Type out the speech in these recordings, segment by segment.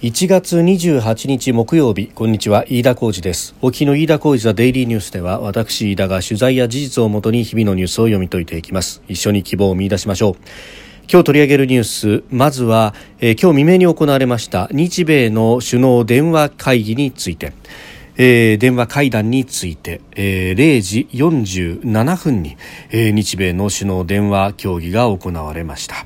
1月28日木曜日こんにちは飯田浩二です。沖の飯田浩二ザデイリーニュースでは私飯田が取材や事実をもとに日々のニュースを読み解いていきます。一緒に希望を見出しましょう。今日取り上げるニュースまずは、えー、今日未明に行われました日米の首脳電話会議について。えー、電話会談について、えー、0時47分に、えー、日米の首脳電話協議が行われました。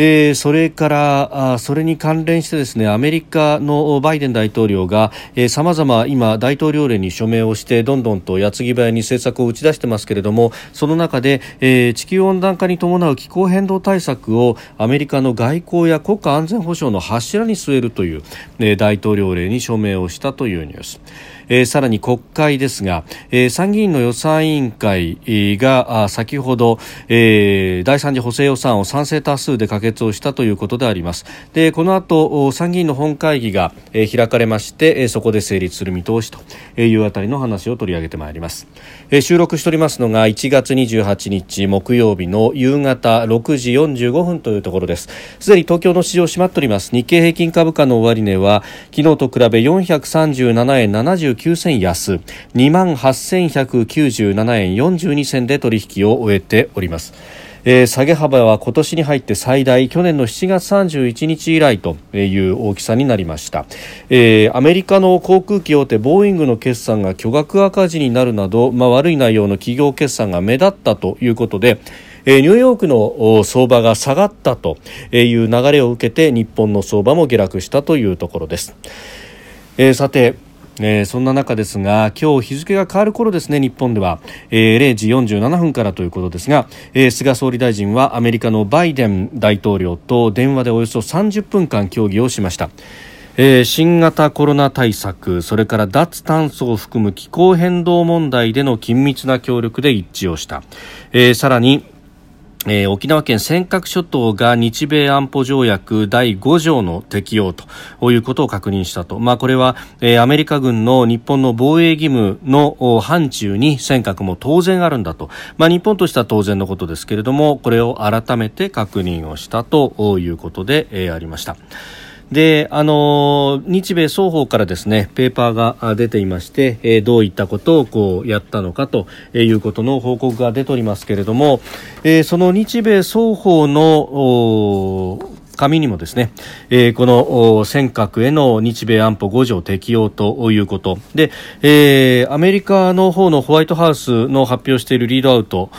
えー、それからあそれに関連してですねアメリカのバイデン大統領がさまざま今大統領令に署名をしてどんどんと矢継ぎ早に政策を打ち出してますけれどもその中で、えー、地球温暖化に伴う気候変動対策をアメリカの外交や国家安全保障の柱に据えるという、えー、大統領令に署名をしたというニュース。えー、さらに国会ですが、えー、参議院の予算委員会が先ほど、えー、第三次補正予算を賛成多数で可決をしたということであります。でこの後参議院の本会議が、え、開かれまして、え、そこで成立する見通しというあたりの話を取り上げてまいります、えー、収録しておりますのが1月28日木曜日の夕方6時45分というところです。すでに東京の市場閉まっております。日経平均株価の終値は昨日と比べ437円79 9銭安。2万8197円42銭で取引を終えております。えー、下げ幅は今年に入って最大去年の7月31日以来という大きさになりました、えー、アメリカの航空機大手ボーイングの決算が巨額赤字になるなど、まあ、悪い内容の企業決算が目立ったということでニューヨークの相場が下がったという流れを受けて日本の相場も下落したというところです。えー、さてえー、そんな中ですが今日日付が変わる頃ですね日本では、えー、0時47分からということですが、えー、菅総理大臣はアメリカのバイデン大統領と電話でおよそ30分間協議をしました。えー、新型コロナ対策それから脱炭素を含む気候変動問題での緊密な協力で一致をした、えー、さらにえー、沖縄県尖閣諸島が日米安保条約第5条の適用ということを確認したと、まあ、これは、えー、アメリカ軍の日本の防衛義務の範疇に尖閣も当然あるんだと、まあ、日本としては当然のことですけれどもこれを改めて確認をしたということで、えー、ありました。で、あの日米双方からですねペーパーが出ていまして、え、どういったことをこうやったのかということの報告が出ておりますけれども、え、その日米双方の紙にもですね、えー、この尖閣への日米安保5条適用ということ。で、えー、アメリカの方のホワイトハウスの発表しているリードアウト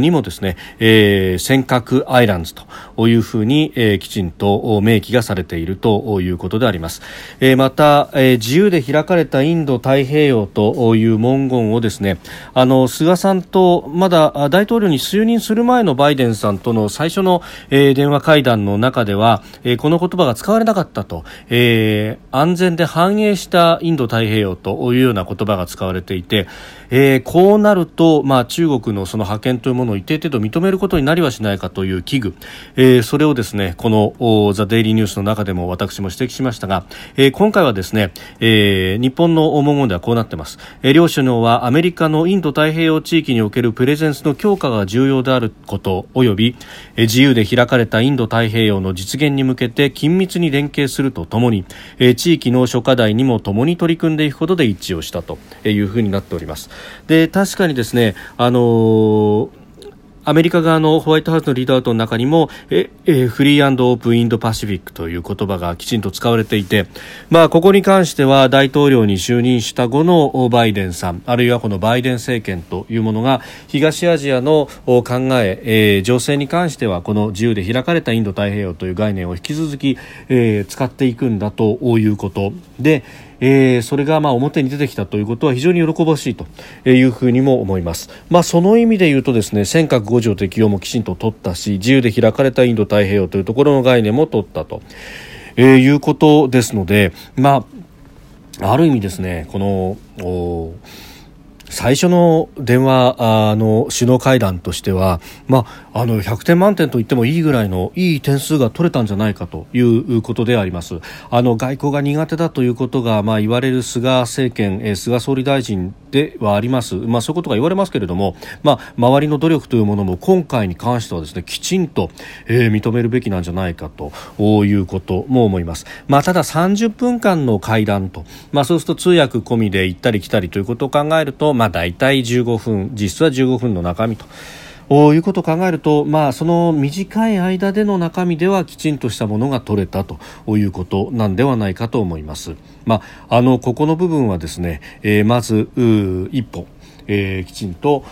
にもですね、えー、尖閣アイランズというふうに、えー、きちんと明記がされているということであります、えー、また、えー、自由で開かれたインド太平洋という文言をですねあの菅さんとまだ大統領に就任する前のバイデンさんとの最初の、えー、電話会談の中ではは、えー、この言葉が使われなかったと、えー、安全で繁栄したインド太平洋というような言葉が使われていて、えー、こうなると、まあ、中国のその覇権というものを一定程度認めることになりはしないかという危惧、えー、それをですねこのザ・デイリーニュースの中でも私も指摘しましたが、えー、今回はですね、えー、日本の文言ではこうなっています、えー、両首脳はアメリカのインド太平洋地域におけるプレゼンスの強化が重要であること及び、えー、自由で開かれたインド太平洋の実現に向けて緊密に連携するとともに、えー、地域の諸課題にも共に取り組んでいくことで一致をしたというふうになっております。で確かにですねあのーアメリカ側のホワイトハウスのリードアウトの中にもええフリーオープンインドパシフィックという言葉がきちんと使われていて、まあ、ここに関しては大統領に就任した後のバイデンさんあるいはこのバイデン政権というものが東アジアの考ええー、情勢に関してはこの自由で開かれたインド太平洋という概念を引き続き、えー、使っていくんだということで、えー、それがまあ表に出てきたということは非常に喜ばしいというふうにも思います、まあ、その意味で言うとですね尖閣五条適用もきちんと取ったし自由で開かれたインド太平洋というところの概念も取ったと、えー、いうことですので、まあ、ある意味ですねこの最初の電話あの首脳会談としては、まあ、あの100点満点と言ってもいいぐらいのいい点数が取れたんじゃないかということであります。あの外交が苦手だということが、まあ、言われる菅政権、え菅総理大臣ではあります、まあ、そういうことが言われますけれども、まあ、周りの努力というものも今回に関してはですねきちんと、えー、認めるべきなんじゃないかということも思います、まあ、ただ30分間の会談と、まあ、そうすると通訳込みで行ったり来たりということを考えると、まあ、大体15分実質は15分の中身と。いうことを考えると、まあ、その短い間での中身ではきちんとしたものが取れたということなんではないかと思います。まあ、あのここの部分はですね、えー、まず一歩えー、きちんと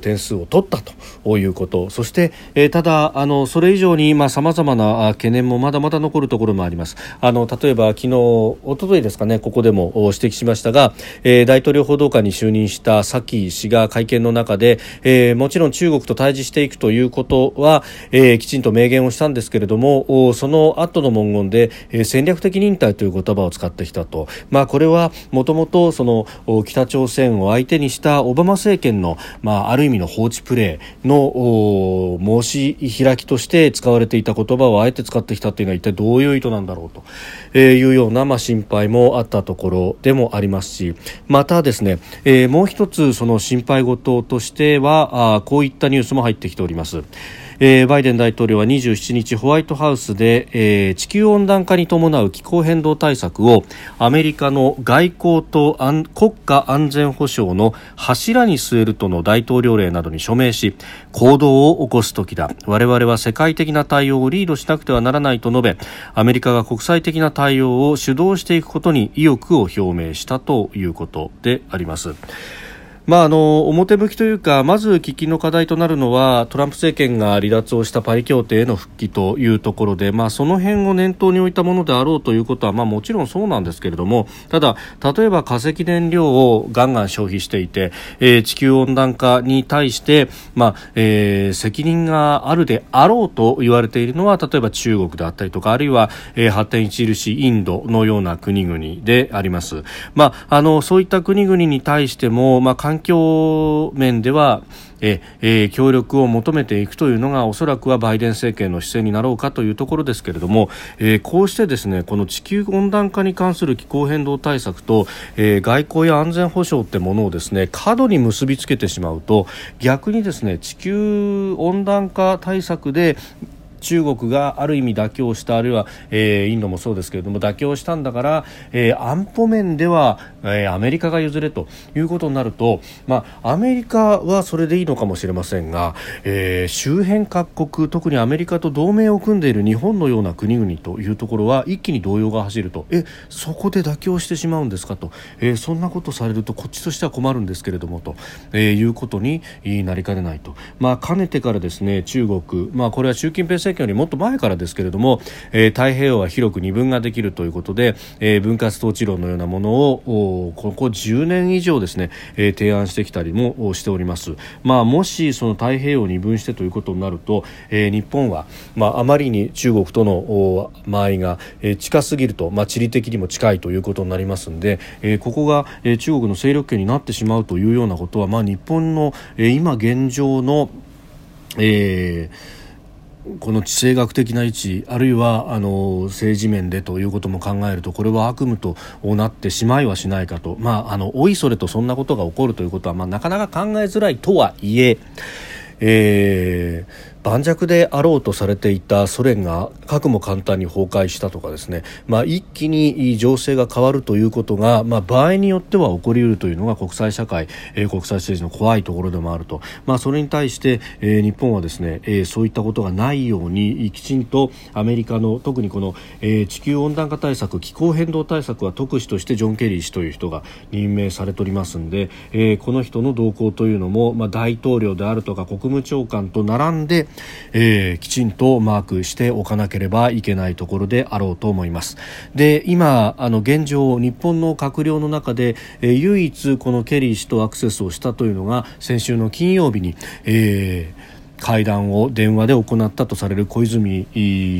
点数を取ったということ。そして、えー、ただあのそれ以上にさまざ、まな懸念もまだまだ残るところもあります。あの例えば昨日おとといですかねここでも指摘しましたが、えー、大統領報道官に就任したサキ氏が会見の中で、えー、もちろん中国と対峙していくということは、えー、きちんと明言をしたんですけれどもその後の文言で、えー、戦略的忍耐という言葉を使ってきたと、まあ、これはもともとその北朝鮮を相手にしたオバマ政権の、まあ、ある意味の放置プレーの申し開きとして使われていた言葉をあえて使ってきたというのは一体どういう意図なんだろうというような、まあ、心配もあったところでもありますしまたですね、えー、もう一つその心配事としてはあこういったニュースも入ってきております。えー、バイデン大統領は27日ホワイトハウスで、えー、地球温暖化に伴う気候変動対策をアメリカの外交と国家安全保障の柱に据えるとの大統領令などに署名し行動を起こす時だ我々は世界的な対応をリードしなくてはならないと述べアメリカが国際的な対応を主導していくことに意欲を表明したということであります。まあ、あの表向きというかまず喫緊の課題となるのはトランプ政権が離脱をしたパリ協定への復帰というところで、まあ、その辺を念頭に置いたものであろうということは、まあ、もちろんそうなんですけれどもただ、例えば化石燃料をガンガン消費していて、えー、地球温暖化に対して、まあえー、責任があるであろうと言われているのは例えば中国であったりとかあるいは、えー、発展著しいインドのような国々であります。まあ、あのそういった国々に対しても、まあ、環境面ではええ協力を求めていくというのがおそらくはバイデン政権の姿勢になろうかというところですけれども、えこうしてですねこの地球温暖化に関する気候変動対策と、え外交や安全保障ってものをですね過度に結びつけてしまうと逆にですね地球温暖化対策で中国がある意味妥協したあるいは、えー、インドもそうですけれども妥協したんだから、えー、安保面では、えー、アメリカが譲れということになると、まあ、アメリカはそれでいいのかもしれませんが、えー、周辺各国特にアメリカと同盟を組んでいる日本のような国々というところは一気に動揺が走ると。えそこで妥協してしまうんですかと、えー、そんなことされるとこっちとしては困るんですけれどもと、えー、いうことになりかねないと、まあ、かねてからですね中国、まあ、これは習近平政権よりもっと前からですけれども、えー、太平洋は広く二分ができるということで、えー、分割統治論のようなものをここ10年以上ですね、えー、提案してきたりもしております。まあ、もしその太平洋を二分してということになると、えー、日本は、まあ、あまりに中国との間合いが、えー、近すぎると、まあ、地理的にも近いということになりますので、えー、ここが、えー、中国の勢力圏になってしまうというようなことは、まあ、日本の、えー、今現状の、えーこの地政学的な位置あるいはあの政治面でということも考えるとこれは悪夢となってしまいはしないかと、まあ、あのおいそれとそんなことが起こるということは、まあ、なかなか考えづらいとはいええー盤石であろうとされていたソ連が核も簡単に崩壊したとかですね、まあ、一気に情勢が変わるということが、まあ、場合によっては起こりうるというのが国際社会、えー、国際政治の怖いところでもあると、まあ、それに対して、えー、日本はですね、えー、そういったことがないようにきちんとアメリカの特にこの、えー、地球温暖化対策気候変動対策は特使としてジョン・ケリー氏という人が任命されておりますので、えー、この人の動向というのも、まあ、大統領であるとか国務長官と並んで、えー、きちんとマークしておかなければいけないところであろうと思います。で今あの現状日本の閣僚の中で、えー、唯一このケリー氏とアクセスをしたというのが先週の金曜日に、えー会談を電話で行ったとされる小泉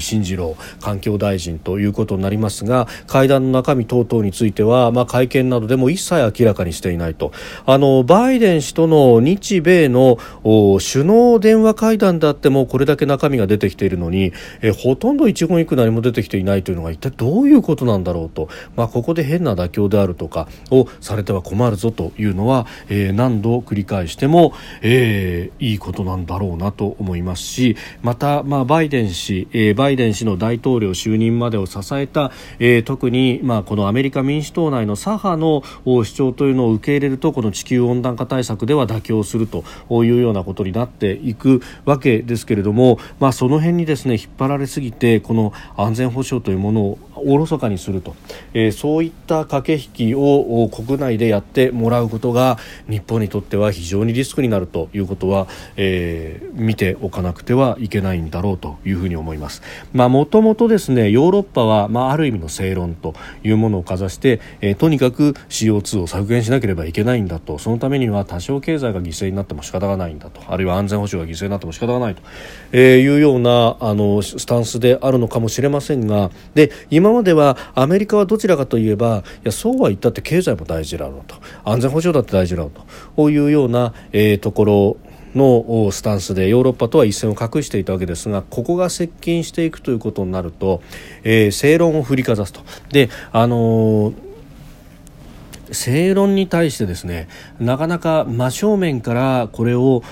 進次郎環境大臣ということになりますが会談の中身等々については、まあ、会見などでも一切明らかにしていないと。あのバイデン氏との日米の首脳電話会談であってもこれだけ中身が出てきているのにえほとんど一言一句何も出てきていないというのが一体どういうことなんだろうと、まあ、ここで変な妥協であるとかをされては困るぞというのは、えー、何度繰り返しても、えー、いいことなんだろうなと思いますしまた、まあ、バイデン氏、えー、バイデン氏の大統領就任までを支えた、えー、特に、まあ、このアメリカ民主党内の左派の主張というのを受け入れるとこの地球温暖化対策では妥協するというようなことになっていくわけですけれども、まあ、その辺にですね引っ張られすぎてこの安全保障というものをおろそかにすると、えー、そういった駆け引きを国内でやってもらうことが日本にとっては非常にリスクになるということは、えー、見ておかなくてはいけないんだろうというふうに思います。もともとですねヨーロッパは、まあ、ある意味の正論というものをかざして、えー、とにかく CO2 を削減しなければいけないんだと。そのためには多少経済が犠牲になっても仕方がないんだと。あるいは安全保障が犠牲になっても仕方がないと、えー、いうようなあのスタンスであるのかもしれませんがで今今まではアメリカはどちらかといえばいやそうは言ったって経済も大事だろうと安全保障だって大事だろうとこういうような、えー、ところのスタンスでヨーロッパとは一線を画していたわけですがここが接近していくということになると、えー、正論を振りかざすと。であのー正論に対してですねなかなか真正面からこれを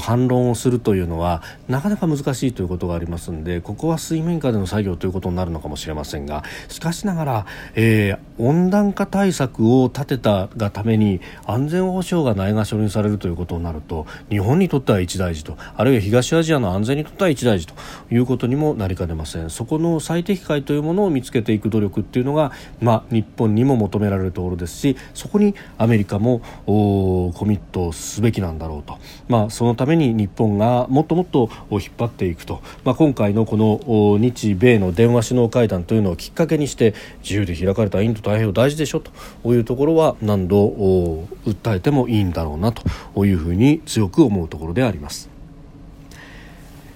反論をするというのはなかなか難しいということがありますのでここは水面下での作業ということになるのかもしれませんがしかしながら、えー、温暖化対策を立てたがために安全保障がないがしろにされるということになると日本にとっては一大事とあるいは東アジアの安全にとっては一大事ということにもなりかねません。そこの最適解というものを見つけていく努力っていうのが、まあ、日本にも求められるところですしそこにアメリカもコミットすべきなんだろうと、まあ、そのために日本がもっともっと引っ張っていくと、まあ、今回のこの日米の電話首脳会談というのをきっかけにして自由で開かれたインド太平洋大事でしょと。いうところは何度訴えてもいいんだろうなと。いうふうに強く思うところであります。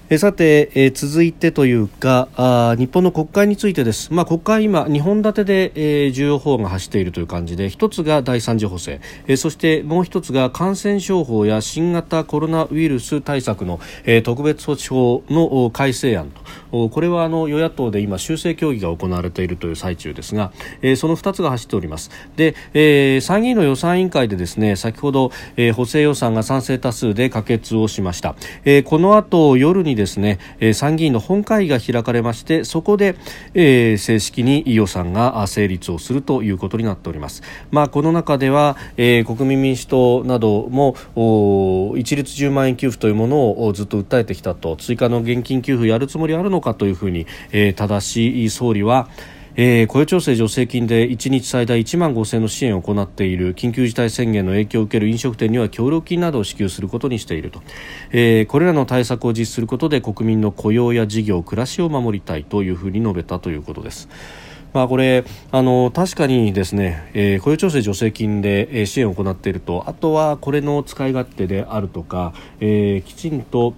えさて、え続いてというかあ日本の国会についてです、まあ、国会今2本立てで、えー、重要法が走っているという感じで1つが第3次補正、えそしてもう1つが感染症法や新型コロナウイルス対策の、え特別措置法の改正案と。これはあの与野党で今修正協議が行われているという最中ですが、えその2つが走っております。で、えー、参議院の予算委員会でですね先ほど、えー、補正予算が賛成多数で可決をしました、えー、この後夜にですね、え参議院の本会議が開かれましてそこで、え正式に予算が成立をするということになっております。まあ、この中では、え国民民主党なども一律10万円給付というものをずっと訴えてきたと。追加の現金給付やるつもりあるのかというふうに、え正しい総理はえー、雇用調整助成金で1日最大1万5000円の支援を行っている緊急事態宣言の影響を受ける飲食店には協力金などを支給することにしていると、えー、これらの対策を実施することで国民の雇用や事業暮らしを守りたいというふうに述べたということです。まあ、これあの確かにですね、えー、雇用調整助成金で、えー、支援を行っているとあとはこれの使い勝手であるとか、えー、きちんと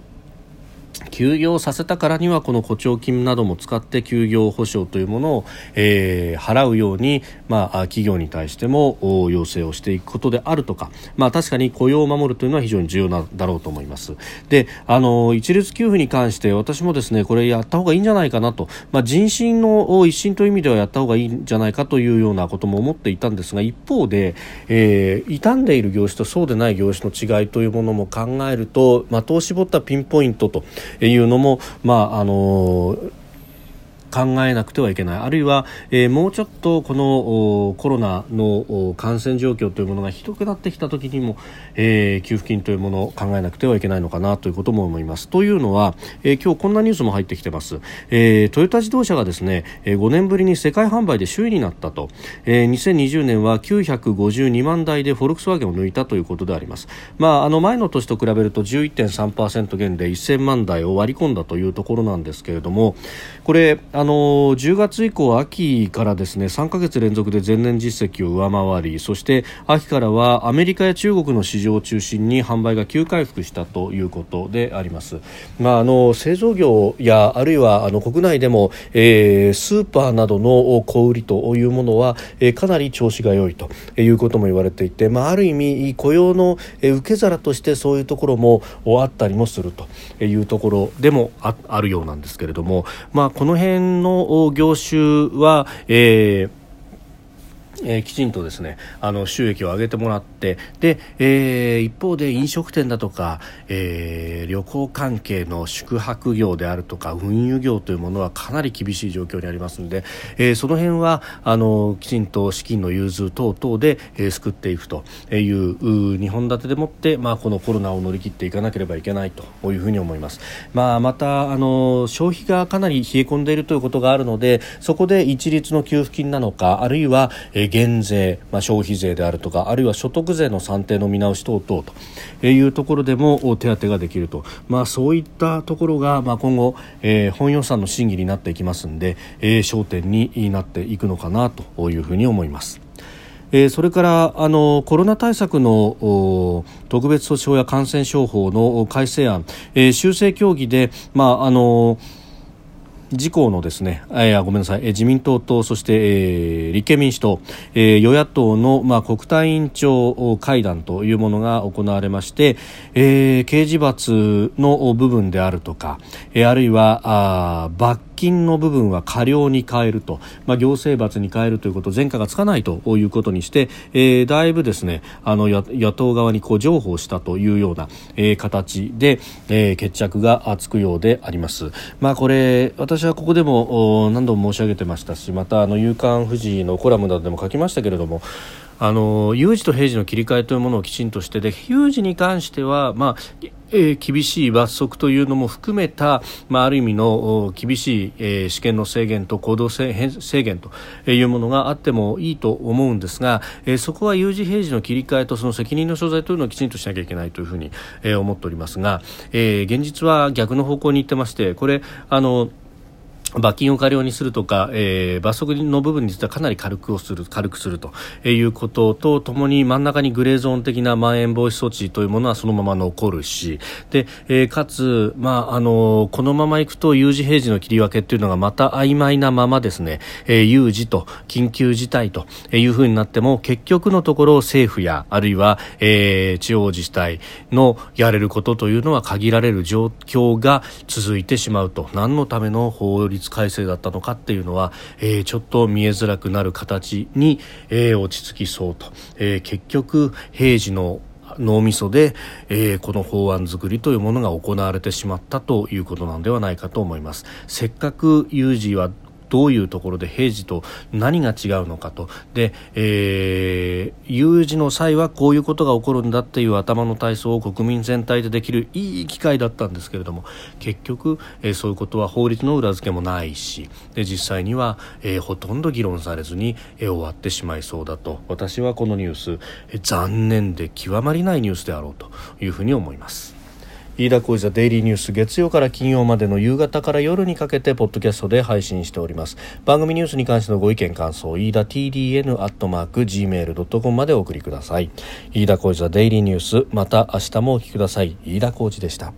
休業させたからにはこの補聴金なども使って休業保障というものを、えー、払うように、まあ、企業に対しても要請をしていくことであるとか、まあ、確かに雇用を守るというのは非常に重要なだろうと思います。であの一律給付に関して私もですねこれやった方がいいんじゃないかなと、まあ、人心の一新という意味ではやった方がいいんじゃないかというようなことも思っていたんですが一方で、えー、傷んでいる業種とそうでない業種の違いというものも考えると的を絞ったピンポイントというのも、まああの考えなくてはいけないあるいは、えー、もうちょっとこのコロナの感染状況というものがひどくなってきた時にも、えー、給付金というものを考えなくてはいけないのかなということも思います。というのは、えー、今日こんなニュースも入ってきてます、えー、トヨタ自動車がですね5年ぶりに世界販売で首位になったと、えー、2020年は952万台でフォルクスワーゲンを抜いたということであります。まあ、あの前の年と比べると11.3%減で1000万台を割り込んだというところなんですけれどもこれあの10月以降、秋からですね3か月連続で前年実績を上回りそして秋からはアメリカや中国の市場を中心に販売が急回復したということであります。まあ、あの製造業やあるいはあの国内でも、えー、スーパーなどの小売りというものは、えー、かなり調子が良いということも言われていて、まあ、ある意味雇用の受け皿としてそういうところもあったりもするというところでもあるようなんですけれども、まあ、この辺の業種は、えーえー、きちんとですねあの収益を上げてもらってで、えー、一方で飲食店だとか、えー、旅行関係の宿泊業であるとか運輸業というものはかなり厳しい状況にありますので、えー、その辺はあのきちんと資金の融通等々で、えー、救っていくという2本立てでもって、まあ、このコロナを乗り切っていかなければいけないというふうに思います、まあ、またあの消費がかなり冷え込んでいるということがあるのでそこで一律の給付金なのかあるいは、えー減税、まあ、消費税であるとかあるいは所得税の算定の見直し等々というところでも手当ができると、まあ、そういったところが、まあ、今後、えー、本予算の審議になっていきますので、えー、焦点になっていくのかなというふうに思います。えー、それからあのコロナ対策の特別措置法や感染症法の改正案、えー、修正協議で、まああの自公のですね、えー、ごめんなさい、え、自民党とそして、えー、立憲民主党、えー、与野党の、まあ、国対委員長会談というものが行われまして、えー、刑事罰の部分であるとか、えー、あるいはあ罰金の部分は過料に変えると、まあ、行政罰に変えるということ前科がつかないということにして、えー、だいぶですねあの野党側にこう譲歩したというような、えー、形で、えー、決着がつくようであります。まあ、これ私はここでも何度も申し上げてましたしまたあの夕刊富士のコラムなどでも書きましたけれどもあの有事と平時の切り替えというものをきちんとしてで有事に関しては、まあえー、厳しい罰則というのも含めた、まあ、ある意味の厳しい、えー、試験の制限と行動制限というものがあってもいいと思うんですが、えー、そこは有事平時の切り替えとその責任の所在というのをきちんとしなきゃいけないというふうに、えー、思っておりますが、えー、現実は逆の方向に行ってましてこれあの罰金を過料にするとか、えー、罰則の部分についてはかなり軽くをする軽くするということとともに真ん中にグレーゾーン的なまん延防止措置というものはそのまま残るしで、えー、かつ、まああのこのままいくと有事平時の切り分けというのがまた曖昧なままですね、えー、有事と緊急事態というふうになっても結局のところ政府やあるいは、えー、地方自治体のやれることというのは限られる状況が続いてしまうと。何のための法律律改正だったのかっていうのは、えー、ちょっと見えづらくなる形に、えー、落ち着きそうと、えー、結局平時の脳みそで、えー、この法案作りというものが行われてしまったということなんではないかと思います。せっかく有事はどういうところで平時と何が違うのかとで、えー、有事の際はこういうことが起こるんだっていう頭の体操を国民全体でできるいい機会だったんですけれども結局、えー、そういうことは法律の裏付けもないしで実際には、えー、ほとんど議論されずに、えー、終わってしまいそうだと私はこのニュース、えー、残念で極まりないニュースであろうというふうに思います。飯田浩司ザデイリーニュース月曜から金曜までの夕方から夜にかけてポッドキャストで配信しております。番組ニュースに関してのご意見感想飯田 TDN アットマーク Gmail.com までお送りください。飯田浩司ザデイリーニュースまた明日もお聞きください。飯田浩司でした。